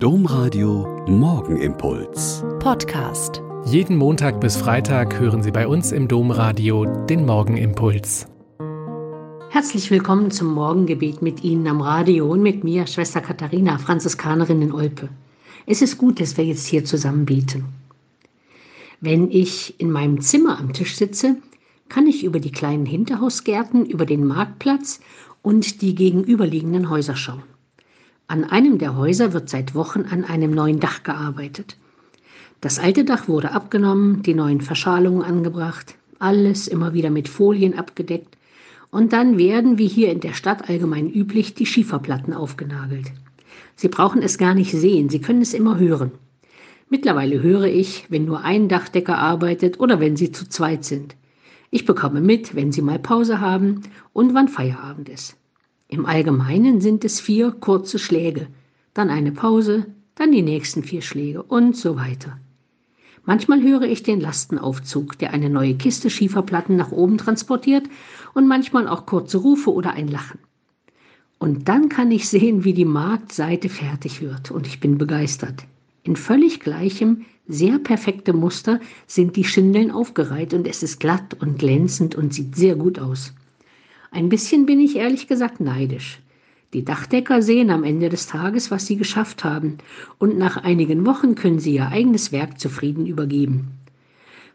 Domradio Morgenimpuls. Podcast. Jeden Montag bis Freitag hören Sie bei uns im Domradio den Morgenimpuls. Herzlich willkommen zum Morgengebet mit Ihnen am Radio und mit mir, Schwester Katharina, Franziskanerin in Olpe. Es ist gut, dass wir jetzt hier zusammen beten. Wenn ich in meinem Zimmer am Tisch sitze, kann ich über die kleinen Hinterhausgärten, über den Marktplatz und die gegenüberliegenden Häuser schauen. An einem der Häuser wird seit Wochen an einem neuen Dach gearbeitet. Das alte Dach wurde abgenommen, die neuen Verschalungen angebracht, alles immer wieder mit Folien abgedeckt und dann werden, wie hier in der Stadt allgemein üblich, die Schieferplatten aufgenagelt. Sie brauchen es gar nicht sehen, Sie können es immer hören. Mittlerweile höre ich, wenn nur ein Dachdecker arbeitet oder wenn sie zu zweit sind. Ich bekomme mit, wenn sie mal Pause haben und wann Feierabend ist. Im Allgemeinen sind es vier kurze Schläge, dann eine Pause, dann die nächsten vier Schläge und so weiter. Manchmal höre ich den Lastenaufzug, der eine neue Kiste Schieferplatten nach oben transportiert und manchmal auch kurze Rufe oder ein Lachen. Und dann kann ich sehen, wie die Marktseite fertig wird und ich bin begeistert. In völlig gleichem, sehr perfektem Muster sind die Schindeln aufgereiht und es ist glatt und glänzend und sieht sehr gut aus. Ein bisschen bin ich ehrlich gesagt neidisch. Die Dachdecker sehen am Ende des Tages, was sie geschafft haben, und nach einigen Wochen können sie ihr eigenes Werk zufrieden übergeben.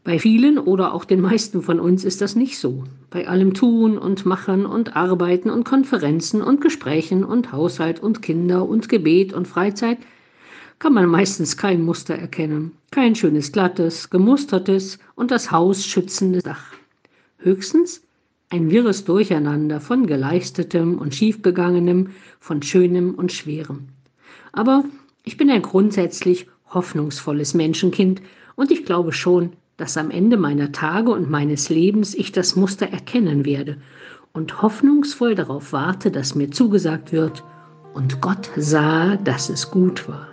Bei vielen oder auch den meisten von uns ist das nicht so. Bei allem Tun und Machen und Arbeiten und Konferenzen und Gesprächen und Haushalt und Kinder und Gebet und Freizeit kann man meistens kein Muster erkennen, kein schönes glattes, gemustertes und das Haus schützendes Dach. Höchstens ein wirres Durcheinander von geleistetem und schiefgegangenem, von schönem und schwerem. Aber ich bin ein grundsätzlich hoffnungsvolles Menschenkind und ich glaube schon, dass am Ende meiner Tage und meines Lebens ich das Muster erkennen werde und hoffnungsvoll darauf warte, dass mir zugesagt wird, und Gott sah, dass es gut war.